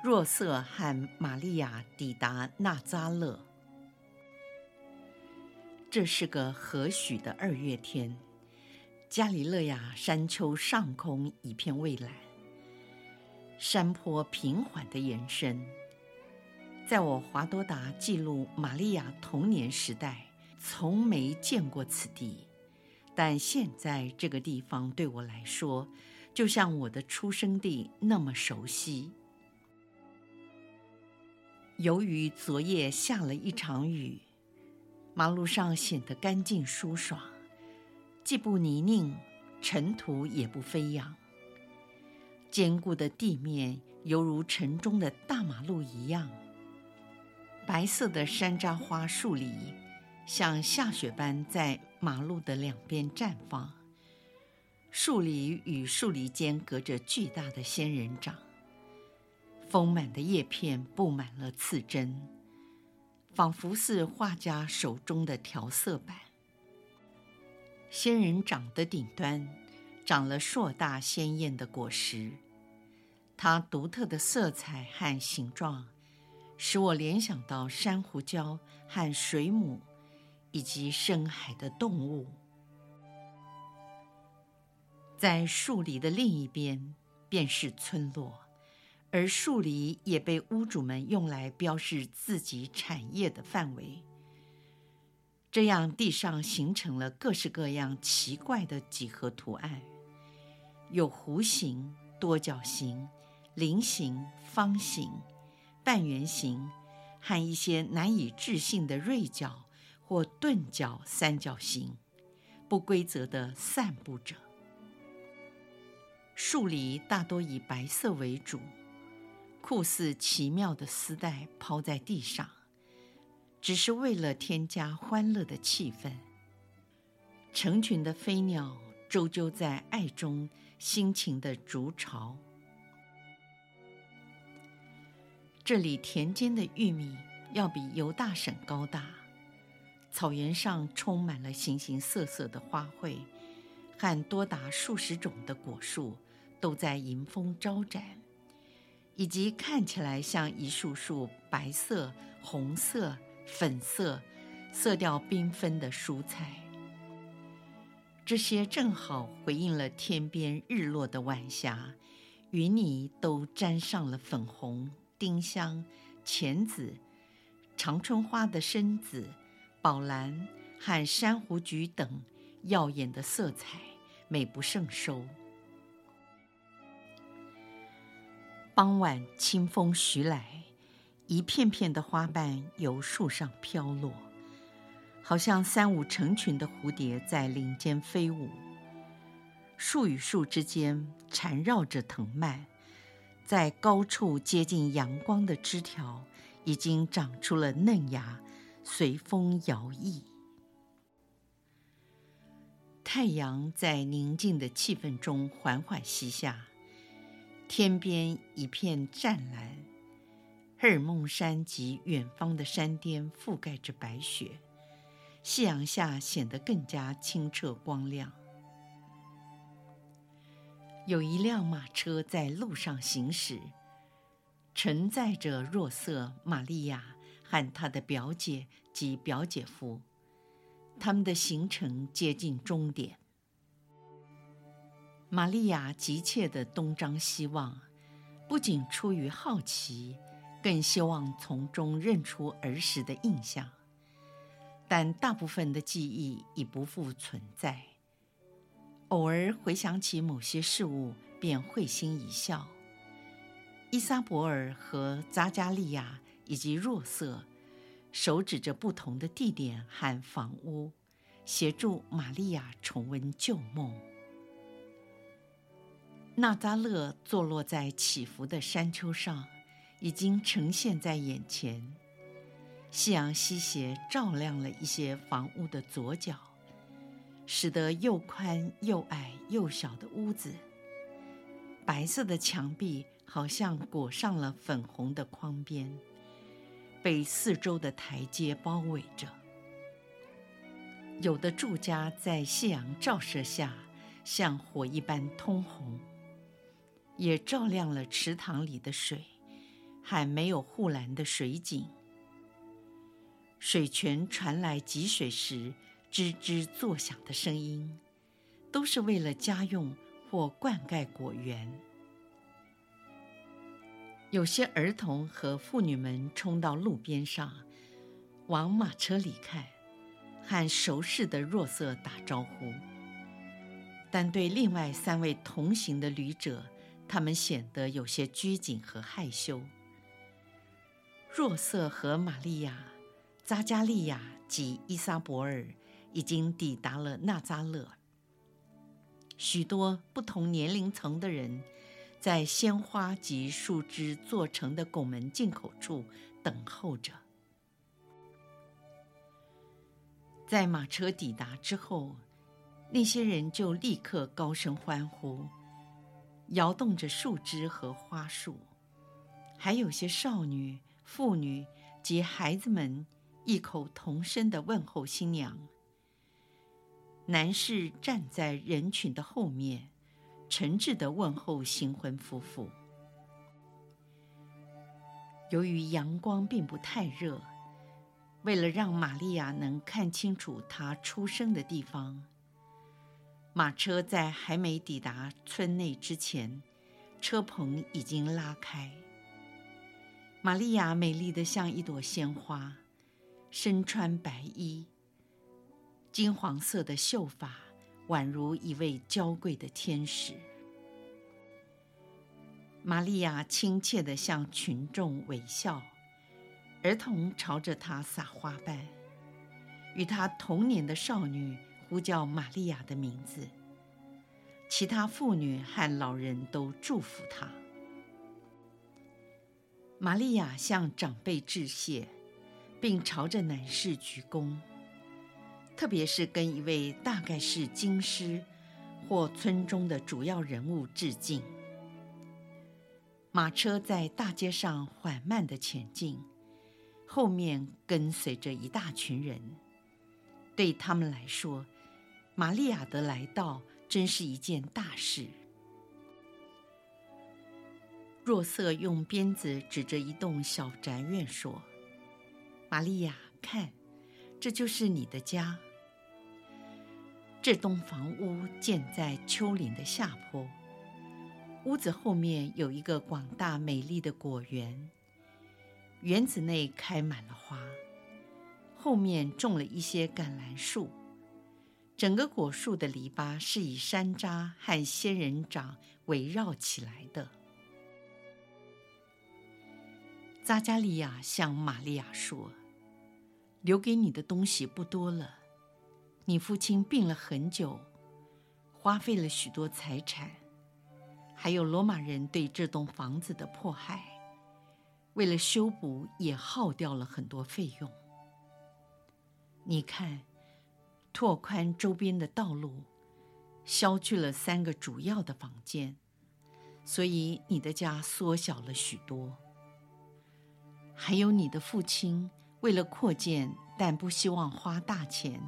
若瑟和玛利亚抵达纳扎勒。这是个和煦的二月天，加里勒亚山丘上空一片蔚蓝，山坡平缓的延伸。在我华多达记录玛利亚童年时代，从没见过此地，但现在这个地方对我来说，就像我的出生地那么熟悉。由于昨夜下了一场雨，马路上显得干净舒爽，既不泥泞，尘土也不飞扬。坚固的地面犹如城中的大马路一样。白色的山楂花树篱像下雪般在马路的两边绽放，树篱与树篱间隔着巨大的仙人掌。丰满的叶片布满了刺针，仿佛是画家手中的调色板。仙人掌的顶端长了硕大鲜艳的果实，它独特的色彩和形状使我联想到珊瑚礁和水母，以及深海的动物。在树篱的另一边，便是村落。而树篱也被屋主们用来标示自己产业的范围，这样地上形成了各式各样奇怪的几何图案，有弧形、多角形、菱形、方形、半圆形，和一些难以置信的锐角或钝角三角形，不规则地散布着。树篱大多以白色为主。酷似奇妙的丝带抛在地上，只是为了添加欢乐的气氛。成群的飞鸟啁啾在爱中，辛勤地筑巢。这里田间的玉米要比犹大省高大，草原上充满了形形色色的花卉，和多达数十种的果树都在迎风招展。以及看起来像一束束白色、红色、粉色、色调缤纷的蔬菜，这些正好回应了天边日落的晚霞，云霓都沾上了粉红、丁香、浅紫、长春花的深紫、宝蓝和珊瑚橘等耀眼的色彩，美不胜收。傍晚，清风徐来，一片片的花瓣由树上飘落，好像三五成群的蝴蝶在林间飞舞。树与树之间缠绕着藤蔓，在高处接近阳光的枝条已经长出了嫩芽，随风摇曳。太阳在宁静的气氛中缓缓西下。天边一片湛蓝，赫尔蒙山及远方的山巅覆盖着白雪，夕阳下显得更加清澈光亮。有一辆马车在路上行驶，承载着若瑟、玛利亚和她的表姐及表姐夫，他们的行程接近终点。玛利亚急切地东张西望，不仅出于好奇，更希望从中认出儿时的印象。但大部分的记忆已不复存在，偶尔回想起某些事物，便会心一笑。伊莎博尔和扎加利亚以及若瑟，手指着不同的地点和房屋，协助玛利亚重温旧梦。纳扎勒坐落在起伏的山丘上，已经呈现在眼前。夕阳西斜，照亮了一些房屋的左角，使得又宽又矮又小的屋子，白色的墙壁好像裹上了粉红的框边，被四周的台阶包围着。有的住家在夕阳照射下，像火一般通红，也照亮了池塘里的水，还没有护栏的水井。水泉传来汲水时吱吱作响的声音，都是为了家用或灌溉果园。有些儿童和妇女们冲到路边上，往马车里看。和熟识的若瑟打招呼，但对另外三位同行的旅者，他们显得有些拘谨和害羞。若瑟和玛利亚、扎加利亚及依撒伯尔已经抵达了纳扎勒。许多不同年龄层的人，在鲜花及树枝做成的拱门进口处等候着。在马车抵达之后，那些人就立刻高声欢呼，摇动着树枝和花束，还有些少女、妇女及孩子们异口同声地问候新娘。男士站在人群的后面，诚挚地问候新婚夫妇。由于阳光并不太热。为了让玛利亚能看清楚她出生的地方，马车在还没抵达村内之前，车棚已经拉开。玛利亚美丽的像一朵鲜花，身穿白衣，金黄色的秀发宛如一位娇贵的天使。玛利亚亲切地向群众微笑。儿童朝着她撒花瓣，与她同年的少女呼叫玛利亚的名字。其他妇女和老人都祝福她。玛利亚向长辈致谢，并朝着男士鞠躬，特别是跟一位大概是京师或村中的主要人物致敬。马车在大街上缓慢地前进。后面跟随着一大群人，对他们来说，玛利亚的来到真是一件大事。若瑟用鞭子指着一栋小宅院说：“玛利亚，看，这就是你的家。这栋房屋建在丘陵的下坡，屋子后面有一个广大美丽的果园。”园子内开满了花，后面种了一些橄榄树，整个果树的篱笆是以山楂和仙人掌围绕起来的。扎加利亚向玛利亚说：“留给你的东西不多了，你父亲病了很久，花费了许多财产，还有罗马人对这栋房子的迫害。”为了修补，也耗掉了很多费用。你看，拓宽周边的道路，削去了三个主要的房间，所以你的家缩小了许多。还有你的父亲，为了扩建，但不希望花大钱，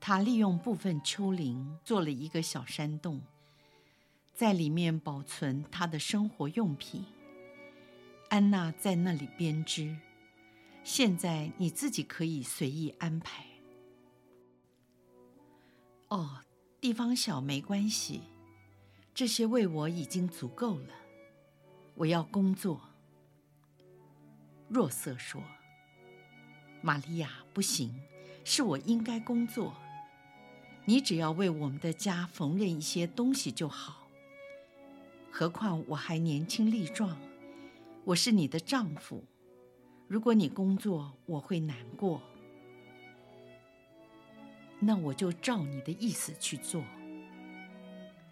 他利用部分丘陵做了一个小山洞，在里面保存他的生活用品。安娜在那里编织，现在你自己可以随意安排。哦，地方小没关系，这些为我已经足够了。我要工作。若瑟说：“玛利亚，不行，是我应该工作。你只要为我们的家缝纫一些东西就好。何况我还年轻力壮。”我是你的丈夫，如果你工作，我会难过。那我就照你的意思去做。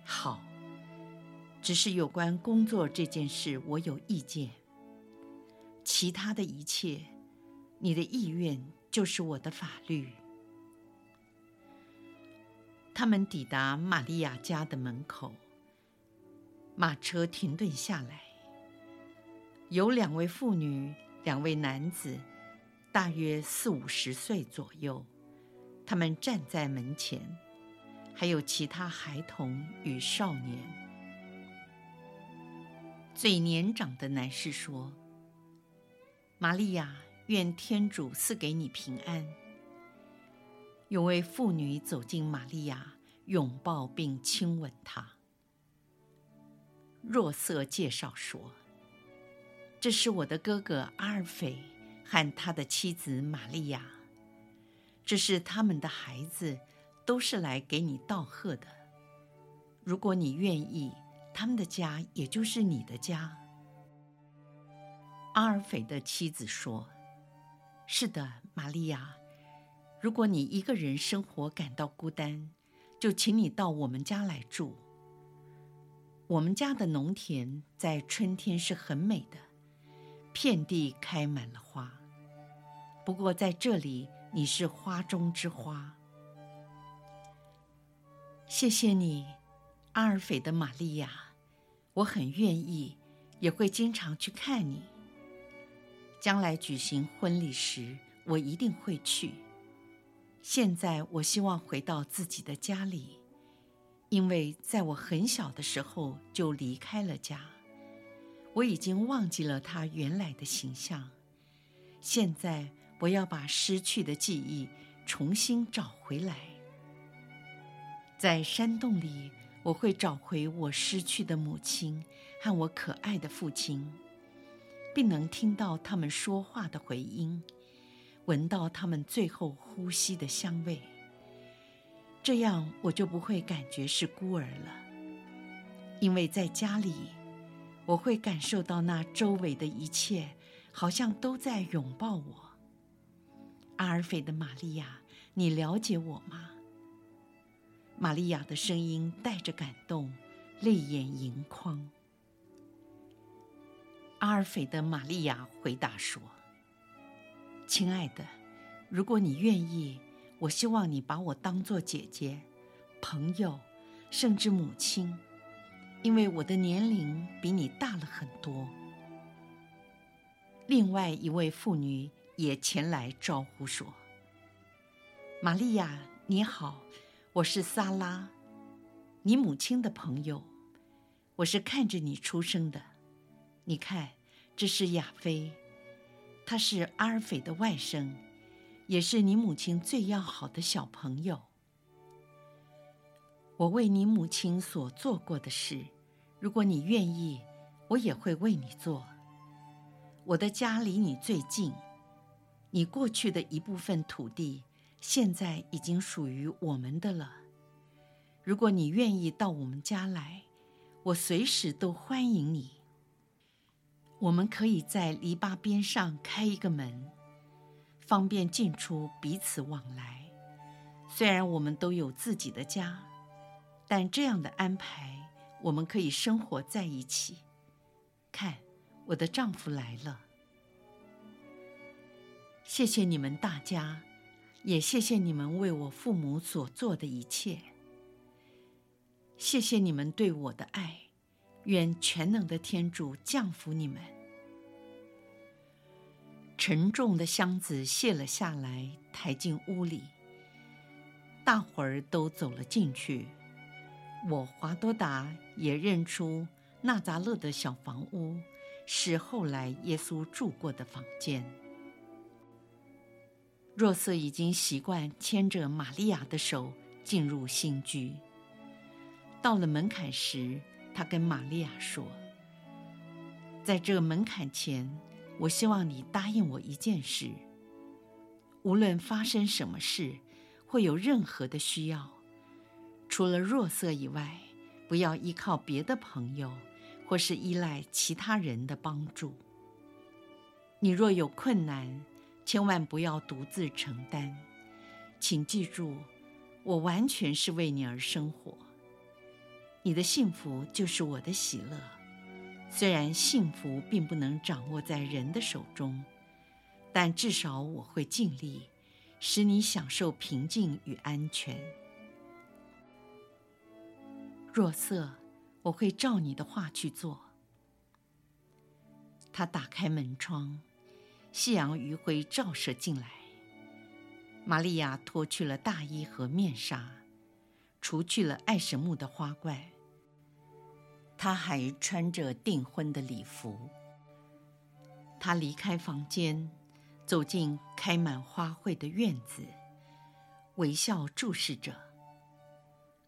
好，只是有关工作这件事，我有意见。其他的一切，你的意愿就是我的法律。他们抵达玛利亚家的门口，马车停顿下来，有两位妇女，两位男子，大约四五十岁左右，他们站在门前，还有其他孩童与少年。最年长的男士说：“玛利亚，愿天主赐给你平安。”有位妇女走进玛利亚，拥抱并亲吻她。若瑟介绍说：“这是我的哥哥阿尔斐和他的妻子玛利亚，这是他们的孩子，都是来给你道贺的。如果你愿意。”他们的家，也就是你的家。阿尔斐的妻子说：“是的，玛利亚，如果你一个人生活感到孤单，就请你到我们家来住。我们家的农田在春天是很美的，遍地开满了花。不过在这里，你是花中之花。谢谢你，阿尔斐的玛利亚。”我很愿意，也会经常去看你。将来举行婚礼时，我一定会去。现在我希望回到自己的家里，因为在我很小的时候就离开了家，我已经忘记了他原来的形象。现在我要把失去的记忆重新找回来。在山洞里。我会找回我失去的母亲和我可爱的父亲，并能听到他们说话的回音，闻到他们最后呼吸的香味。这样我就不会感觉是孤儿了，因为在家里，我会感受到那周围的一切好像都在拥抱我。阿尔斐的玛利亚，你了解我吗？玛利亚的声音带着感动，泪眼盈眶。阿尔斐的玛利亚回答说：“亲爱的，如果你愿意，我希望你把我当做姐姐、朋友，甚至母亲，因为我的年龄比你大了很多。”另外一位妇女也前来招呼说：“玛利亚，你好。”我是萨拉，你母亲的朋友。我是看着你出生的。你看，这是亚菲，他是阿尔斐的外甥，也是你母亲最要好的小朋友。我为你母亲所做过的事，如果你愿意，我也会为你做。我的家离你最近，你过去的一部分土地。现在已经属于我们的了。如果你愿意到我们家来，我随时都欢迎你。我们可以在篱笆边上开一个门，方便进出，彼此往来。虽然我们都有自己的家，但这样的安排，我们可以生活在一起。看，我的丈夫来了。谢谢你们大家。也谢谢你们为我父母所做的一切。谢谢你们对我的爱，愿全能的天主降福你们。沉重的箱子卸了下来，抬进屋里。大伙儿都走了进去。我华多达也认出纳匝勒的小房屋是后来耶稣住过的房间。若瑟已经习惯牵着玛利亚的手进入新居。到了门槛时，他跟玛利亚说：“在这门槛前，我希望你答应我一件事。无论发生什么事，会有任何的需要，除了若瑟以外，不要依靠别的朋友，或是依赖其他人的帮助。你若有困难，”千万不要独自承担，请记住，我完全是为你而生活。你的幸福就是我的喜乐。虽然幸福并不能掌握在人的手中，但至少我会尽力，使你享受平静与安全。若瑟，我会照你的话去做。他打开门窗，夕阳余晖照射进来。玛利亚脱去了大衣和面纱，除去了爱神木的花冠。她还穿着订婚的礼服。她离开房间，走进开满花卉的院子，微笑注视着。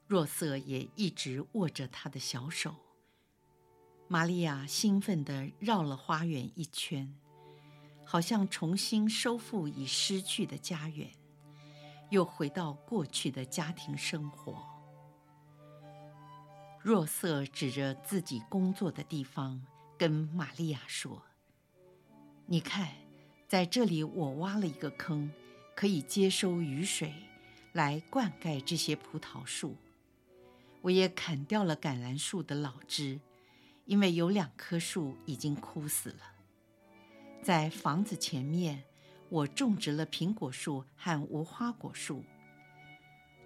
若瑟也一直握着她的小手。玛利亚兴奋地绕了花园一圈，好像重新收复已失去的家园。又回到过去的家庭生活。若瑟指着自己工作的地方，跟玛利亚说：“你看，在这里我挖了一个坑，可以接收雨水，来灌溉这些葡萄树。我也砍掉了橄榄树的老枝，因为有两棵树已经枯死了。在房子前面。”我种植了苹果树和无花果树，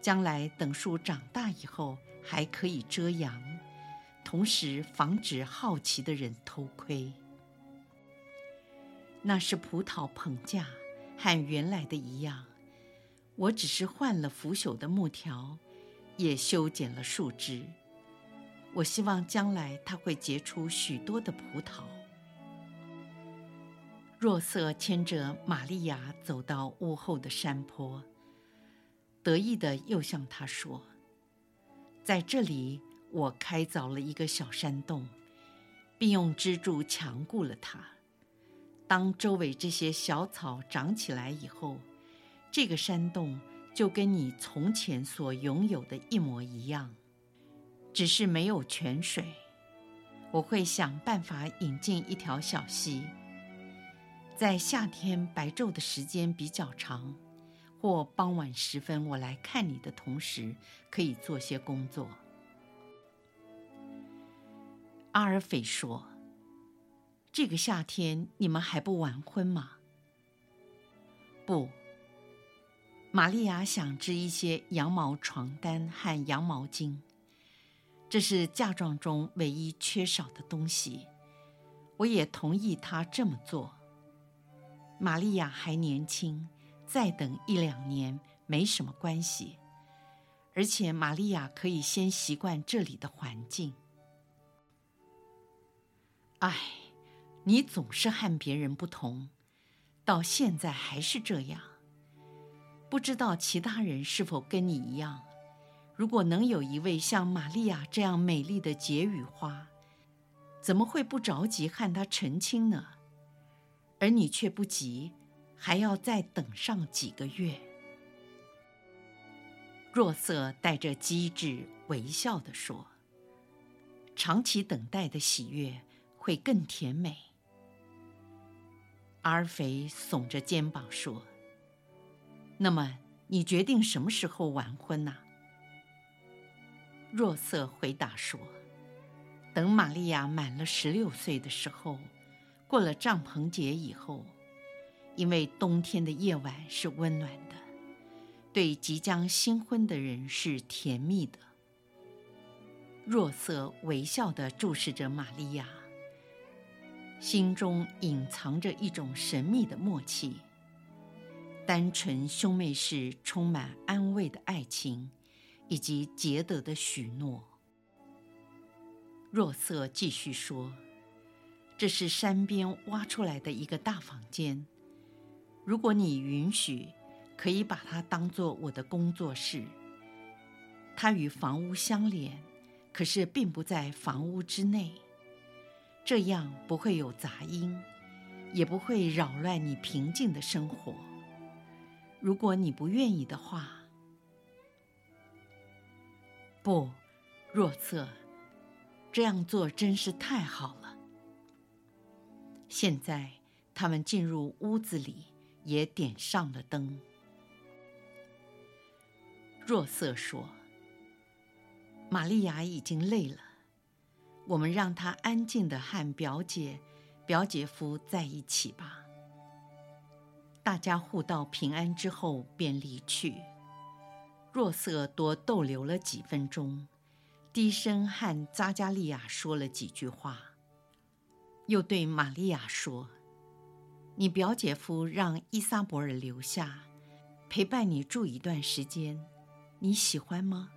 将来等树长大以后还可以遮阳，同时防止好奇的人偷窥。那是葡萄棚架，和原来的一样，我只是换了腐朽的木条，也修剪了树枝。我希望将来它会结出许多的葡萄。若瑟牵着玛利亚走到屋后的山坡，得意地又向她说：“在这里，我开凿了一个小山洞，并用支柱强固了它。当周围这些小草长起来以后，这个山洞就跟你从前所拥有的一模一样，只是没有泉水。我会想办法引进一条小溪。”在夏天白昼的时间比较长，或傍晚时分我来看你的同时，可以做些工作。阿尔斐说：“这个夏天你们还不完婚吗？”不。玛利亚想织一些羊毛床单和羊毛巾，这是嫁妆中唯一缺少的东西。我也同意她这么做。玛利亚还年轻，再等一两年没什么关系，而且玛利亚可以先习惯这里的环境。唉，你总是和别人不同，到现在还是这样。不知道其他人是否跟你一样？如果能有一位像玛利亚这样美丽的解语花，怎么会不着急和她成亲呢？而你却不急，还要再等上几个月。若瑟带着机智微笑地说：“长期等待的喜悦会更甜美。”阿尔菲耸着肩膀说：“那么你决定什么时候完婚呢？”若瑟回答说：“等玛利亚满了十六岁的时候。”过了帐篷节以后，因为冬天的夜晚是温暖的，对即将新婚的人是甜蜜的。若瑟微笑地注视着玛利亚，心中隐藏着一种神秘的默契。单纯兄妹是充满安慰的爱情，以及杰德的许诺。若瑟继续说。这是山边挖出来的一个大房间，如果你允许，可以把它当做我的工作室。它与房屋相连，可是并不在房屋之内，这样不会有杂音，也不会扰乱你平静的生活。如果你不愿意的话，不，若瑟，这样做真是太好了。现在，他们进入屋子里，也点上了灯。若瑟说：“玛利亚已经累了，我们让她安静的和表姐、表姐夫在一起吧。”大家互道平安之后便离去。若瑟多逗留了几分钟，低声和扎加利亚说了几句话，又对玛利亚说：“你表姐夫让伊萨伯尔留下，陪伴你住一段时间，你喜欢吗？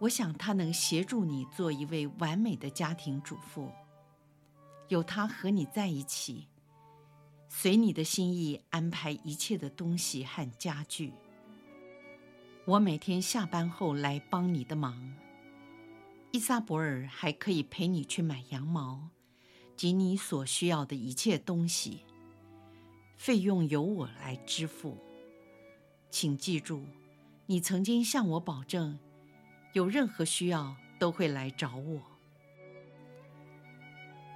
我想他能协助你做一位完美的家庭主妇。有他和你在一起，随你的心意安排一切的东西和家具。我每天下班后来帮你的忙。伊萨伯尔还可以陪你去买羊毛及你所需要的一切东西，费用由我来支付。请记住，你曾经向我保证，有任何需要都会来找我。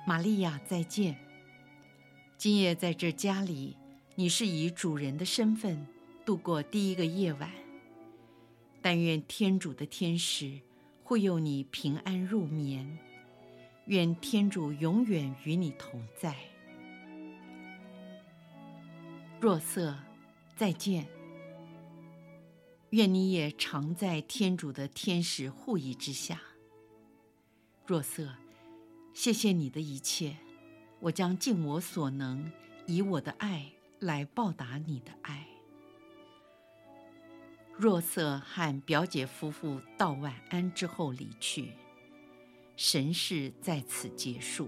玛利亚，再见。今夜在这家里，你是以主人的身份度过第一个夜晚。但愿天主的天使护佑你平安入眠，愿天主永远与你同在。若瑟，再见。愿你也常在天主的天使护佑之下。若瑟，谢谢你的一切，我将尽我所能，以我的爱来报答你的爱。若瑟和表姐夫妇道晚安之后离去，神事在此结束。